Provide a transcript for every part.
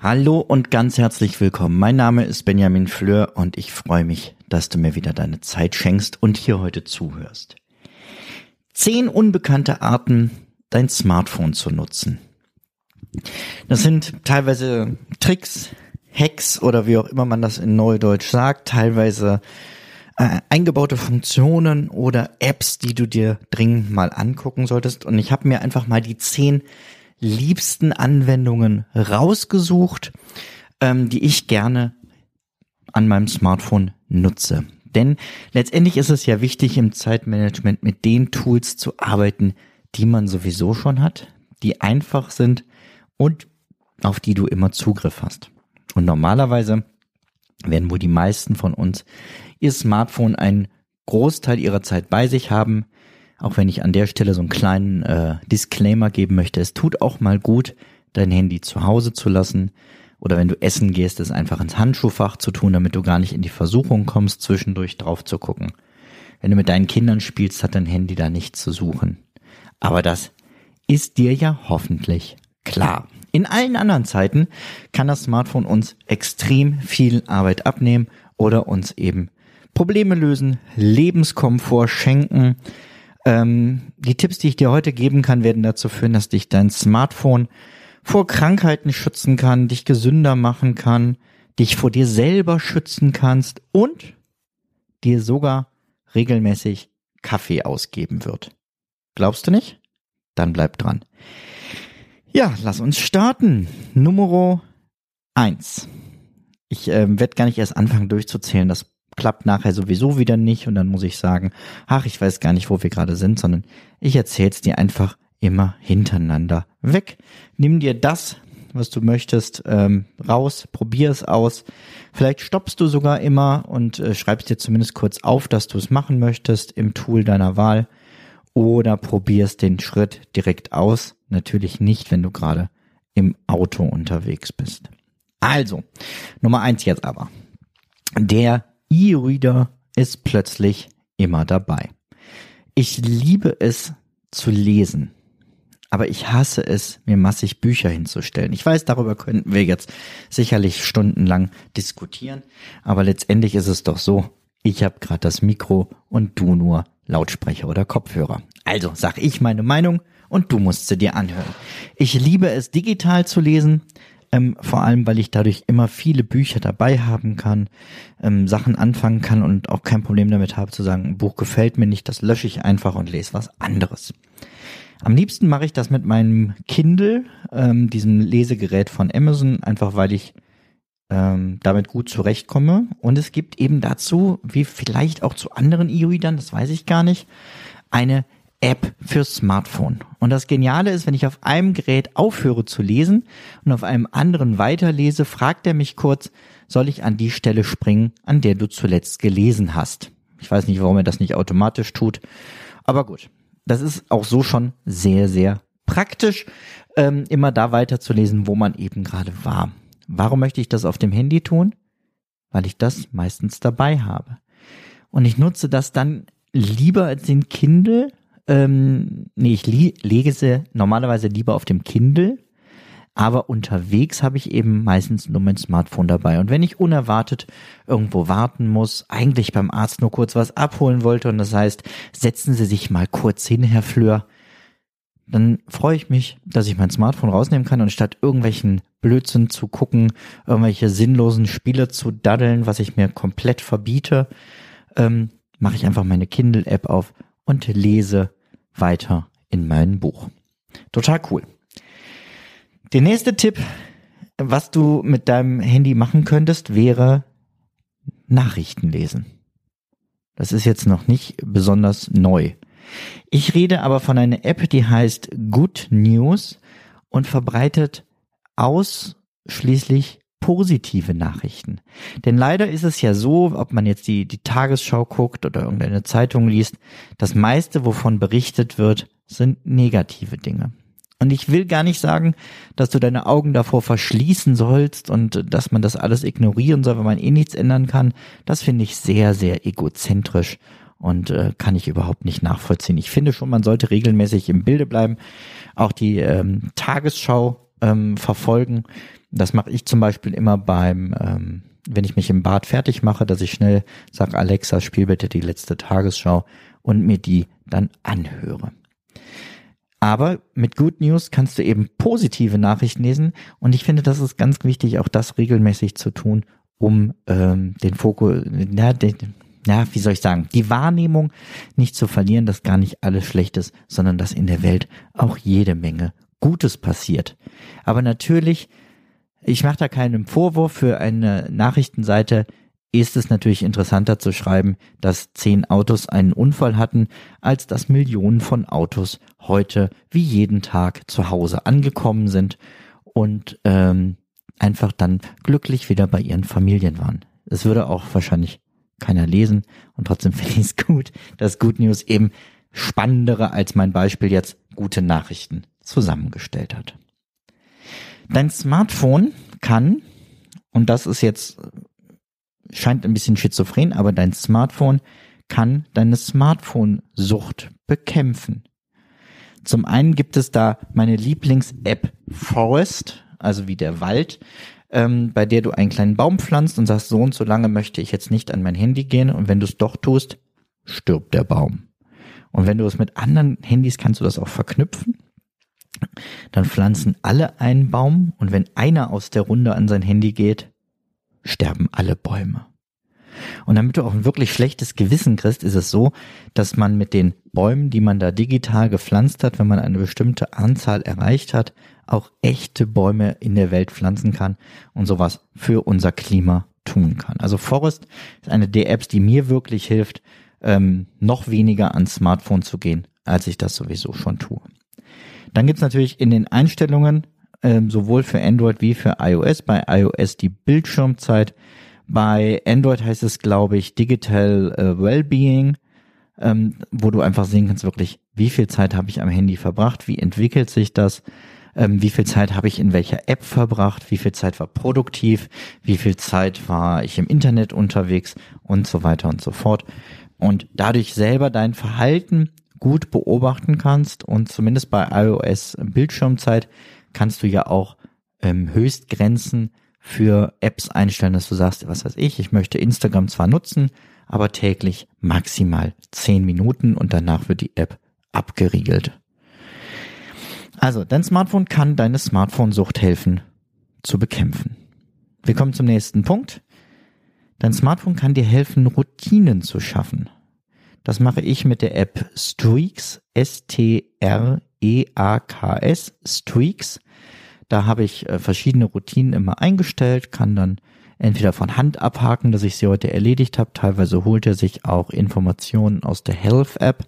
Hallo und ganz herzlich willkommen. Mein Name ist Benjamin Fleur und ich freue mich, dass du mir wieder deine Zeit schenkst und hier heute zuhörst. Zehn unbekannte Arten, dein Smartphone zu nutzen. Das sind teilweise Tricks, Hacks oder wie auch immer man das in Neudeutsch sagt, teilweise äh, eingebaute Funktionen oder Apps, die du dir dringend mal angucken solltest. Und ich habe mir einfach mal die zehn liebsten Anwendungen rausgesucht, ähm, die ich gerne an meinem Smartphone nutze. Denn letztendlich ist es ja wichtig im Zeitmanagement mit den Tools zu arbeiten, die man sowieso schon hat, die einfach sind und auf die du immer Zugriff hast. Und normalerweise werden wohl die meisten von uns ihr Smartphone einen Großteil ihrer Zeit bei sich haben. Auch wenn ich an der Stelle so einen kleinen äh, Disclaimer geben möchte, es tut auch mal gut, dein Handy zu Hause zu lassen oder wenn du essen gehst, es einfach ins Handschuhfach zu tun, damit du gar nicht in die Versuchung kommst, zwischendurch drauf zu gucken. Wenn du mit deinen Kindern spielst, hat dein Handy da nichts zu suchen. Aber das ist dir ja hoffentlich klar. In allen anderen Zeiten kann das Smartphone uns extrem viel Arbeit abnehmen oder uns eben Probleme lösen, Lebenskomfort schenken. Ähm, die Tipps, die ich dir heute geben kann, werden dazu führen, dass dich dein Smartphone vor Krankheiten schützen kann, dich gesünder machen kann, dich vor dir selber schützen kannst und dir sogar regelmäßig Kaffee ausgeben wird. Glaubst du nicht? Dann bleib dran. Ja, lass uns starten. Nummer eins. Ich äh, werde gar nicht erst anfangen durchzuzählen. Das klappt nachher sowieso wieder nicht und dann muss ich sagen, ach, ich weiß gar nicht, wo wir gerade sind, sondern ich erzähl's dir einfach immer hintereinander weg. Nimm dir das, was du möchtest, ähm, raus, probier es aus. Vielleicht stoppst du sogar immer und äh, schreibst dir zumindest kurz auf, dass du es machen möchtest im Tool deiner Wahl oder probierst den Schritt direkt aus. Natürlich nicht, wenn du gerade im Auto unterwegs bist. Also, Nummer eins jetzt aber. Der E-Reader ist plötzlich immer dabei. Ich liebe es zu lesen, aber ich hasse es, mir massig Bücher hinzustellen. Ich weiß, darüber könnten wir jetzt sicherlich stundenlang diskutieren, aber letztendlich ist es doch so, ich habe gerade das Mikro und du nur Lautsprecher oder Kopfhörer. Also sag ich meine Meinung und du musst sie dir anhören. Ich liebe es, digital zu lesen, ähm, vor allem weil ich dadurch immer viele Bücher dabei haben kann, ähm, Sachen anfangen kann und auch kein Problem damit habe zu sagen, ein Buch gefällt mir nicht, das lösche ich einfach und lese was anderes. Am liebsten mache ich das mit meinem Kindle, ähm, diesem Lesegerät von Amazon, einfach weil ich ähm, damit gut zurechtkomme. Und es gibt eben dazu, wie vielleicht auch zu anderen E-Readern, das weiß ich gar nicht, eine App für Smartphone. Und das Geniale ist, wenn ich auf einem Gerät aufhöre zu lesen und auf einem anderen weiterlese, fragt er mich kurz, soll ich an die Stelle springen, an der du zuletzt gelesen hast. Ich weiß nicht, warum er das nicht automatisch tut, aber gut. Das ist auch so schon sehr, sehr praktisch, ähm, immer da weiterzulesen, wo man eben gerade war. Warum möchte ich das auf dem Handy tun? Weil ich das meistens dabei habe. Und ich nutze das dann lieber als den Kindle, ähm, nee, ich lege sie normalerweise lieber auf dem Kindle, aber unterwegs habe ich eben meistens nur mein Smartphone dabei. Und wenn ich unerwartet irgendwo warten muss, eigentlich beim Arzt nur kurz was abholen wollte und das heißt, setzen Sie sich mal kurz hin, Herr Fleur, dann freue ich mich, dass ich mein Smartphone rausnehmen kann und statt irgendwelchen Blödsinn zu gucken, irgendwelche sinnlosen Spiele zu daddeln, was ich mir komplett verbiete, ähm, mache ich einfach meine Kindle-App auf und lese weiter in mein Buch. Total cool. Der nächste Tipp, was du mit deinem Handy machen könntest, wäre Nachrichten lesen. Das ist jetzt noch nicht besonders neu. Ich rede aber von einer App, die heißt Good News und verbreitet ausschließlich positive Nachrichten. Denn leider ist es ja so, ob man jetzt die, die Tagesschau guckt oder irgendeine Zeitung liest, das meiste, wovon berichtet wird, sind negative Dinge. Und ich will gar nicht sagen, dass du deine Augen davor verschließen sollst und dass man das alles ignorieren soll, wenn man eh nichts ändern kann. Das finde ich sehr, sehr egozentrisch und äh, kann ich überhaupt nicht nachvollziehen. Ich finde schon, man sollte regelmäßig im Bilde bleiben, auch die ähm, Tagesschau ähm, verfolgen. Das mache ich zum Beispiel immer beim, ähm, wenn ich mich im Bad fertig mache, dass ich schnell sage, Alexa, spiel bitte die letzte Tagesschau und mir die dann anhöre. Aber mit Good News kannst du eben positive Nachrichten lesen und ich finde, das ist ganz wichtig, auch das regelmäßig zu tun, um ähm, den Fokus, na, den, na, wie soll ich sagen, die Wahrnehmung nicht zu verlieren, dass gar nicht alles schlecht ist, sondern dass in der Welt auch jede Menge Gutes passiert. Aber natürlich, ich mache da keinen Vorwurf für eine Nachrichtenseite, ist es natürlich interessanter zu schreiben, dass zehn Autos einen Unfall hatten, als dass Millionen von Autos heute wie jeden Tag zu Hause angekommen sind und ähm, einfach dann glücklich wieder bei ihren Familien waren. Es würde auch wahrscheinlich keiner lesen und trotzdem finde ich es gut, dass Good News eben spannendere als mein Beispiel jetzt gute Nachrichten zusammengestellt hat. Dein Smartphone kann, und das ist jetzt scheint ein bisschen schizophren, aber dein Smartphone kann deine Smartphone-Sucht bekämpfen. Zum einen gibt es da meine Lieblings-App Forest, also wie der Wald, ähm, bei der du einen kleinen Baum pflanzt und sagst, so und so lange möchte ich jetzt nicht an mein Handy gehen und wenn du es doch tust, stirbt der Baum. Und wenn du es mit anderen Handys kannst du das auch verknüpfen. Dann pflanzen alle einen Baum und wenn einer aus der Runde an sein Handy geht, sterben alle Bäume. Und damit du auch ein wirklich schlechtes Gewissen kriegst, ist es so, dass man mit den Bäumen, die man da digital gepflanzt hat, wenn man eine bestimmte Anzahl erreicht hat, auch echte Bäume in der Welt pflanzen kann und sowas für unser Klima tun kann. Also Forest ist eine der Apps, die mir wirklich hilft, ähm, noch weniger ans Smartphone zu gehen, als ich das sowieso schon tue. Dann gibt's natürlich in den Einstellungen ähm, sowohl für Android wie für iOS. Bei iOS die Bildschirmzeit. Bei Android heißt es, glaube ich, Digital äh, Wellbeing, ähm, wo du einfach sehen kannst, wirklich, wie viel Zeit habe ich am Handy verbracht, wie entwickelt sich das, ähm, wie viel Zeit habe ich in welcher App verbracht, wie viel Zeit war produktiv, wie viel Zeit war ich im Internet unterwegs und so weiter und so fort. Und dadurch selber dein Verhalten gut beobachten kannst und zumindest bei iOS Bildschirmzeit kannst du ja auch ähm, Höchstgrenzen für Apps einstellen, dass du sagst, was weiß ich, ich möchte Instagram zwar nutzen, aber täglich maximal zehn Minuten und danach wird die App abgeriegelt. Also, dein Smartphone kann deine Smartphone-Sucht helfen zu bekämpfen. Wir kommen zum nächsten Punkt. Dein Smartphone kann dir helfen, Routinen zu schaffen. Das mache ich mit der App Streaks, S-T-R E-A-K-S, Streaks. Da habe ich äh, verschiedene Routinen immer eingestellt, kann dann entweder von Hand abhaken, dass ich sie heute erledigt habe. Teilweise holt er sich auch Informationen aus der Health App,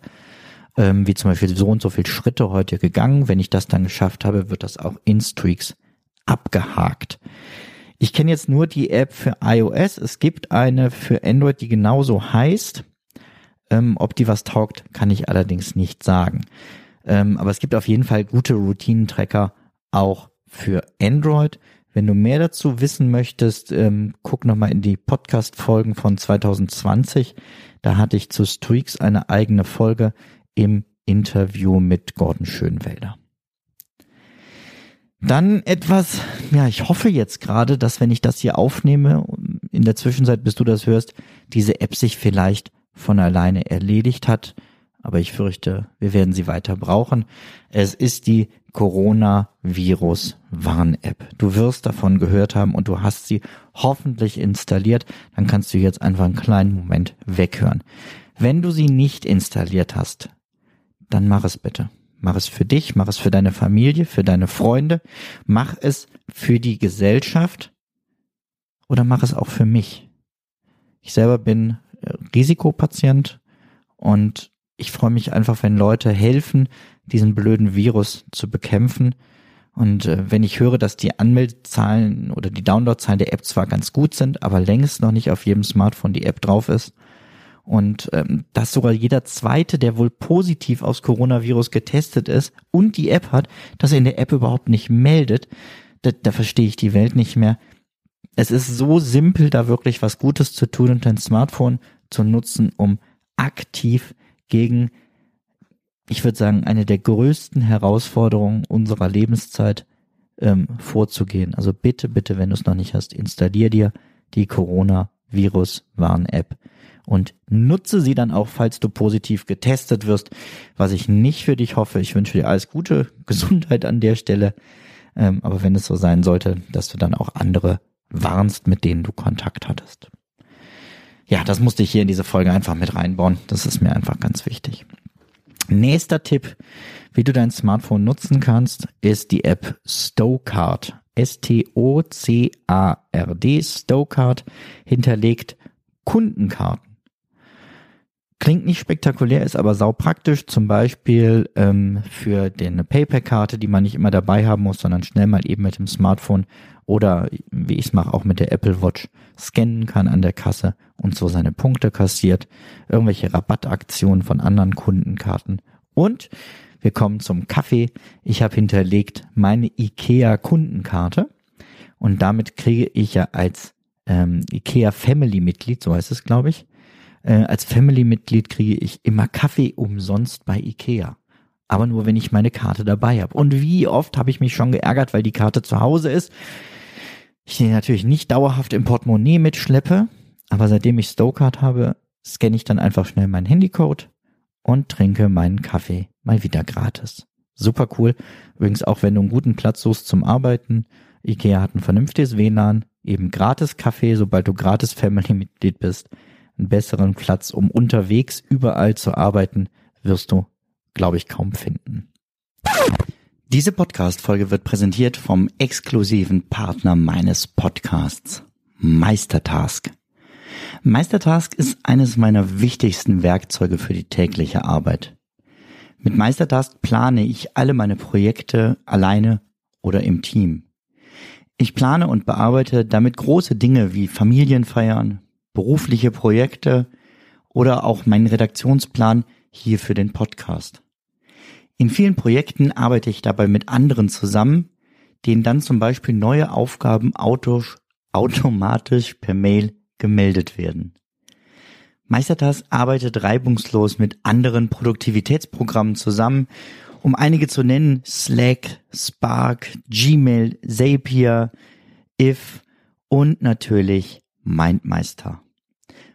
ähm, wie zum Beispiel so und so viele Schritte heute gegangen. Wenn ich das dann geschafft habe, wird das auch in Streaks abgehakt. Ich kenne jetzt nur die App für iOS. Es gibt eine für Android, die genauso heißt. Ähm, ob die was taugt, kann ich allerdings nicht sagen. Ähm, aber es gibt auf jeden Fall gute Routinentracker auch für Android. Wenn du mehr dazu wissen möchtest, ähm, guck nochmal in die Podcast-Folgen von 2020. Da hatte ich zu Streaks eine eigene Folge im Interview mit Gordon Schönwelder. Dann etwas, ja, ich hoffe jetzt gerade, dass wenn ich das hier aufnehme, in der Zwischenzeit, bis du das hörst, diese App sich vielleicht von alleine erledigt hat aber ich fürchte, wir werden sie weiter brauchen. Es ist die Coronavirus-Warn-App. Du wirst davon gehört haben und du hast sie hoffentlich installiert. Dann kannst du jetzt einfach einen kleinen Moment weghören. Wenn du sie nicht installiert hast, dann mach es bitte. Mach es für dich, mach es für deine Familie, für deine Freunde, mach es für die Gesellschaft oder mach es auch für mich. Ich selber bin äh, Risikopatient und ich freue mich einfach, wenn Leute helfen, diesen blöden Virus zu bekämpfen. Und äh, wenn ich höre, dass die Anmeldezahlen oder die Downloadzahlen der App zwar ganz gut sind, aber längst noch nicht auf jedem Smartphone die App drauf ist und ähm, dass sogar jeder zweite, der wohl positiv aufs Coronavirus getestet ist und die App hat, dass er in der App überhaupt nicht meldet, da, da verstehe ich die Welt nicht mehr. Es ist so simpel, da wirklich was Gutes zu tun und dein Smartphone zu nutzen, um aktiv gegen ich würde sagen, eine der größten Herausforderungen unserer Lebenszeit ähm, vorzugehen. Also bitte, bitte, wenn du es noch nicht hast, installier dir die Corona-Virus-Warn-App und nutze sie dann auch, falls du positiv getestet wirst, was ich nicht für dich hoffe. Ich wünsche dir alles Gute, Gesundheit an der Stelle. Ähm, aber wenn es so sein sollte, dass du dann auch andere warnst, mit denen du Kontakt hattest. Ja, das musste ich hier in diese Folge einfach mit reinbauen. Das ist mir einfach ganz wichtig. Nächster Tipp, wie du dein Smartphone nutzen kannst, ist die App Stowcard. S-T-O-C-A-R-D. Stowcard hinterlegt Kundenkarten. Klingt nicht spektakulär, ist aber sau praktisch. Zum Beispiel ähm, für eine Paypal-Karte, die man nicht immer dabei haben muss, sondern schnell mal eben mit dem Smartphone oder wie ich es mache, auch mit der Apple Watch scannen kann an der Kasse und so seine Punkte kassiert. Irgendwelche Rabattaktionen von anderen Kundenkarten. Und wir kommen zum Kaffee. Ich habe hinterlegt meine IKEA Kundenkarte und damit kriege ich ja als ähm, IKEA Family Mitglied, so heißt es, glaube ich, äh, als Family-Mitglied kriege ich immer Kaffee umsonst bei Ikea. Aber nur, wenn ich meine Karte dabei habe. Und wie oft habe ich mich schon geärgert, weil die Karte zu Hause ist. Ich den natürlich nicht dauerhaft im Portemonnaie mitschleppe, aber seitdem ich Stowcard habe, scanne ich dann einfach schnell meinen Handycode und trinke meinen Kaffee mal wieder gratis. Super cool. Übrigens auch, wenn du einen guten Platz suchst zum Arbeiten. Ikea hat ein vernünftiges WLAN, eben gratis Kaffee, sobald du gratis Family-Mitglied bist einen besseren Platz, um unterwegs überall zu arbeiten, wirst du, glaube ich, kaum finden. Diese Podcast-Folge wird präsentiert vom exklusiven Partner meines Podcasts, Meistertask. Meistertask ist eines meiner wichtigsten Werkzeuge für die tägliche Arbeit. Mit Meistertask plane ich alle meine Projekte alleine oder im Team. Ich plane und bearbeite damit große Dinge wie Familienfeiern, berufliche Projekte oder auch meinen Redaktionsplan hier für den Podcast. In vielen Projekten arbeite ich dabei mit anderen zusammen, denen dann zum Beispiel neue Aufgaben automatisch per Mail gemeldet werden. Meistertask arbeitet reibungslos mit anderen Produktivitätsprogrammen zusammen, um einige zu nennen, Slack, Spark, Gmail, Zapier, If und natürlich Mindmeister.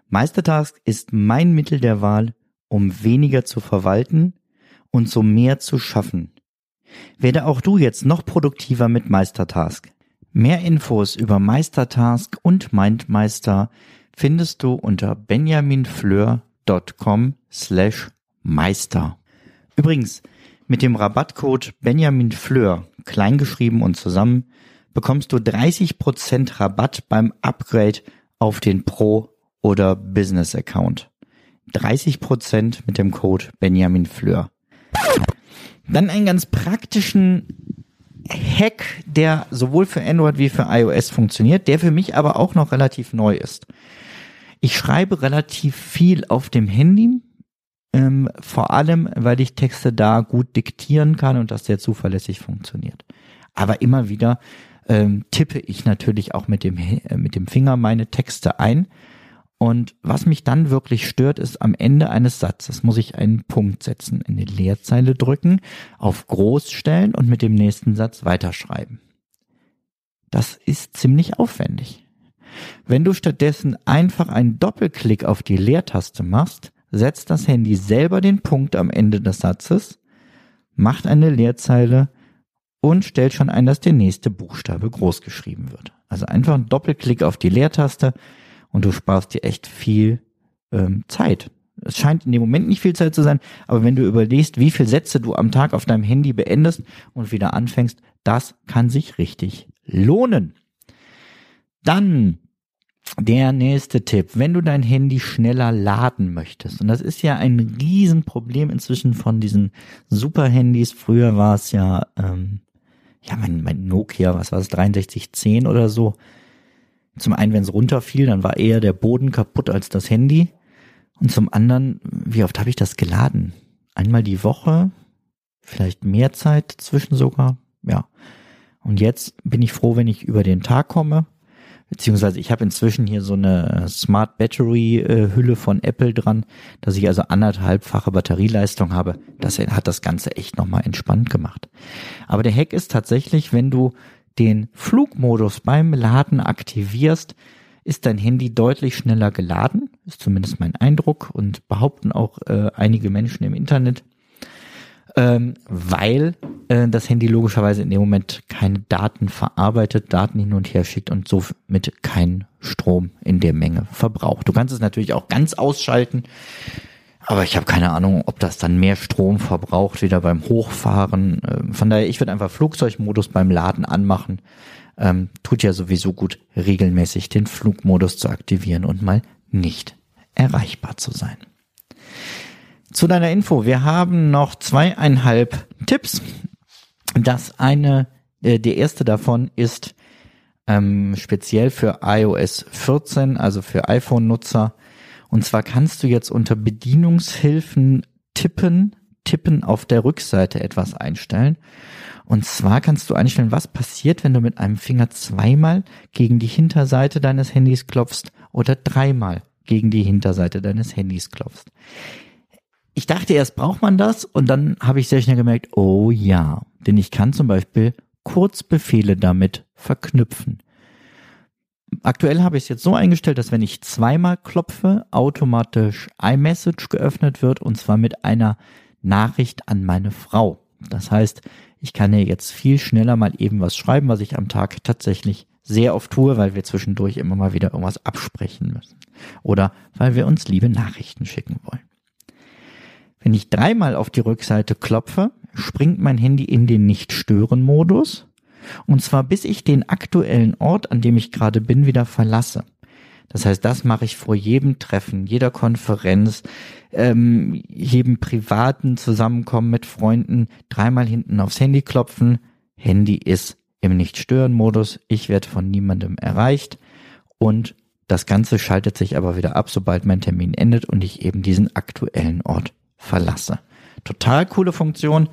Meistertask ist mein Mittel der Wahl, um weniger zu verwalten und so mehr zu schaffen. Werde auch du jetzt noch produktiver mit Meistertask. Mehr Infos über Meistertask und Mindmeister findest du unter benjaminfleur.com slash meister. Übrigens, mit dem Rabattcode benjaminfleur, kleingeschrieben und zusammen, bekommst du 30% Rabatt beim Upgrade auf den Pro oder Business Account. 30% mit dem Code Benjamin Fleur. Dann einen ganz praktischen Hack, der sowohl für Android wie für iOS funktioniert, der für mich aber auch noch relativ neu ist. Ich schreibe relativ viel auf dem Handy, ähm, vor allem, weil ich Texte da gut diktieren kann und das sehr zuverlässig funktioniert. Aber immer wieder ähm, tippe ich natürlich auch mit dem, äh, mit dem Finger meine Texte ein. Und was mich dann wirklich stört, ist am Ende eines Satzes muss ich einen Punkt setzen, in die Leerzeile drücken, auf groß stellen und mit dem nächsten Satz weiterschreiben. Das ist ziemlich aufwendig. Wenn du stattdessen einfach einen Doppelklick auf die Leertaste machst, setzt das Handy selber den Punkt am Ende des Satzes, macht eine Leerzeile und stellt schon ein, dass der nächste Buchstabe groß geschrieben wird. Also einfach ein Doppelklick auf die Leertaste und du sparst dir echt viel ähm, Zeit. Es scheint in dem Moment nicht viel Zeit zu sein, aber wenn du überlegst, wie viele Sätze du am Tag auf deinem Handy beendest und wieder anfängst, das kann sich richtig lohnen. Dann der nächste Tipp, wenn du dein Handy schneller laden möchtest, und das ist ja ein Riesenproblem inzwischen von diesen Super-Handys. Früher war es ja, ähm, ja, mein, mein Nokia, was war es, 6310 oder so. Zum einen, wenn es runterfiel, dann war eher der Boden kaputt als das Handy. Und zum anderen, wie oft habe ich das geladen? Einmal die Woche, vielleicht mehr Zeit zwischen sogar, ja. Und jetzt bin ich froh, wenn ich über den Tag komme beziehungsweise ich habe inzwischen hier so eine Smart Battery äh, Hülle von Apple dran, dass ich also anderthalbfache Batterieleistung habe. Das hat das Ganze echt nochmal entspannt gemacht. Aber der Hack ist tatsächlich, wenn du den Flugmodus beim Laden aktivierst, ist dein Handy deutlich schneller geladen, ist zumindest mein Eindruck und behaupten auch äh, einige Menschen im Internet ähm, weil äh, das Handy logischerweise in dem Moment keine Daten verarbeitet, Daten hin und her schickt und somit keinen Strom in der Menge verbraucht. Du kannst es natürlich auch ganz ausschalten, aber ich habe keine Ahnung, ob das dann mehr Strom verbraucht, wieder beim Hochfahren. Ähm, von daher, ich würde einfach Flugzeugmodus beim Laden anmachen. Ähm, tut ja sowieso gut, regelmäßig den Flugmodus zu aktivieren und mal nicht erreichbar zu sein. Zu deiner Info, wir haben noch zweieinhalb Tipps. Das eine, äh, der erste davon ist ähm, speziell für iOS 14, also für iPhone-Nutzer. Und zwar kannst du jetzt unter Bedienungshilfen tippen, tippen auf der Rückseite etwas einstellen. Und zwar kannst du einstellen, was passiert, wenn du mit einem Finger zweimal gegen die Hinterseite deines Handys klopfst oder dreimal gegen die Hinterseite deines Handys klopfst ich dachte erst, braucht man das? Und dann habe ich sehr schnell gemerkt, oh ja, denn ich kann zum Beispiel Kurzbefehle damit verknüpfen. Aktuell habe ich es jetzt so eingestellt, dass wenn ich zweimal klopfe, automatisch iMessage geöffnet wird und zwar mit einer Nachricht an meine Frau. Das heißt, ich kann ihr jetzt viel schneller mal eben was schreiben, was ich am Tag tatsächlich sehr oft tue, weil wir zwischendurch immer mal wieder irgendwas absprechen müssen. Oder weil wir uns liebe Nachrichten schicken wollen. Wenn ich dreimal auf die Rückseite klopfe, springt mein Handy in den Nicht-Stören-Modus. Und zwar bis ich den aktuellen Ort, an dem ich gerade bin, wieder verlasse. Das heißt, das mache ich vor jedem Treffen, jeder Konferenz, ähm, jedem privaten Zusammenkommen mit Freunden, dreimal hinten aufs Handy klopfen. Handy ist im Nicht-Stören-Modus. Ich werde von niemandem erreicht. Und das Ganze schaltet sich aber wieder ab, sobald mein Termin endet und ich eben diesen aktuellen Ort verlasse. Total coole Funktion.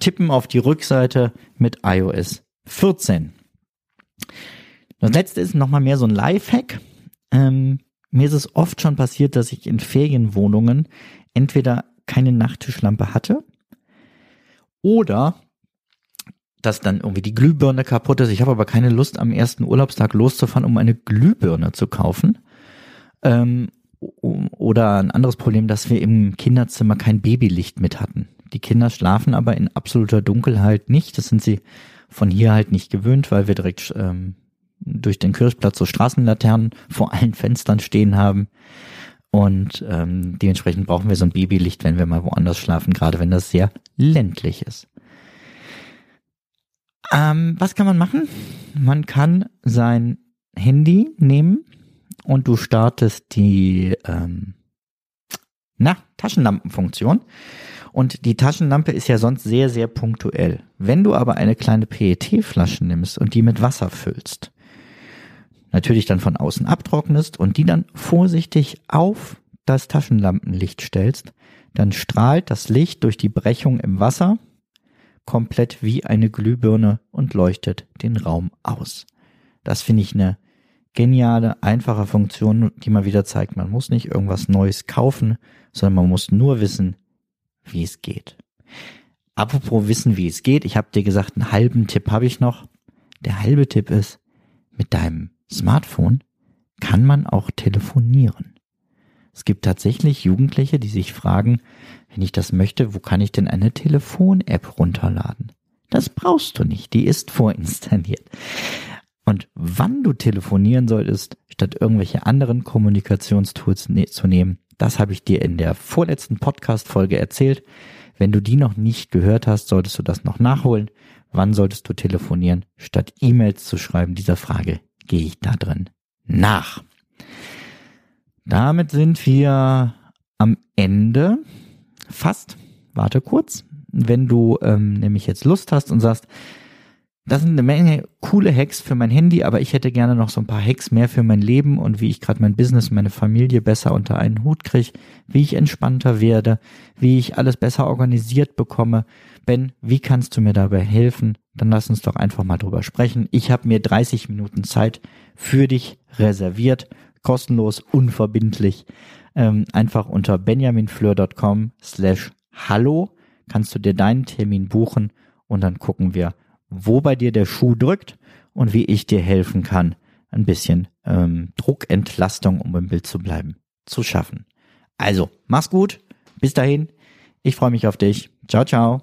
Tippen auf die Rückseite mit iOS 14. Das letzte ist nochmal mehr so ein Lifehack. Ähm, mir ist es oft schon passiert, dass ich in Ferienwohnungen entweder keine Nachttischlampe hatte oder dass dann irgendwie die Glühbirne kaputt ist. Ich habe aber keine Lust, am ersten Urlaubstag loszufahren, um eine Glühbirne zu kaufen. Ähm, oder ein anderes Problem, dass wir im Kinderzimmer kein Babylicht mit hatten. Die Kinder schlafen aber in absoluter Dunkelheit nicht. Das sind sie von hier halt nicht gewöhnt, weil wir direkt ähm, durch den Kirchplatz so Straßenlaternen vor allen Fenstern stehen haben. Und ähm, dementsprechend brauchen wir so ein Babylicht, wenn wir mal woanders schlafen, gerade wenn das sehr ländlich ist. Ähm, was kann man machen? Man kann sein Handy nehmen, und du startest die ähm, na, Taschenlampenfunktion. Und die Taschenlampe ist ja sonst sehr, sehr punktuell. Wenn du aber eine kleine PET-Flasche nimmst und die mit Wasser füllst, natürlich dann von außen abtrocknest und die dann vorsichtig auf das Taschenlampenlicht stellst, dann strahlt das Licht durch die Brechung im Wasser komplett wie eine Glühbirne und leuchtet den Raum aus. Das finde ich eine geniale, einfache Funktion, die mal wieder zeigt, man muss nicht irgendwas Neues kaufen, sondern man muss nur wissen, wie es geht. Apropos wissen, wie es geht, ich habe dir gesagt, einen halben Tipp habe ich noch. Der halbe Tipp ist, mit deinem Smartphone kann man auch telefonieren. Es gibt tatsächlich Jugendliche, die sich fragen, wenn ich das möchte, wo kann ich denn eine Telefon-App runterladen? Das brauchst du nicht, die ist vorinstalliert. Und wann du telefonieren solltest, statt irgendwelche anderen Kommunikationstools ne zu nehmen, das habe ich dir in der vorletzten Podcast-Folge erzählt. Wenn du die noch nicht gehört hast, solltest du das noch nachholen. Wann solltest du telefonieren, statt E-Mails zu schreiben? Dieser Frage gehe ich da drin nach. Damit sind wir am Ende. Fast. Warte kurz. Wenn du ähm, nämlich jetzt Lust hast und sagst, das sind eine Menge coole Hacks für mein Handy, aber ich hätte gerne noch so ein paar Hacks mehr für mein Leben und wie ich gerade mein Business, meine Familie besser unter einen Hut kriege, wie ich entspannter werde, wie ich alles besser organisiert bekomme. Ben, wie kannst du mir dabei helfen? Dann lass uns doch einfach mal drüber sprechen. Ich habe mir 30 Minuten Zeit für dich reserviert, kostenlos, unverbindlich. Ähm, einfach unter benjaminfleur.com slash hallo kannst du dir deinen Termin buchen und dann gucken wir, wo bei dir der Schuh drückt und wie ich dir helfen kann, ein bisschen ähm, Druckentlastung, um im Bild zu bleiben, zu schaffen. Also, mach's gut. Bis dahin. Ich freue mich auf dich. Ciao, ciao.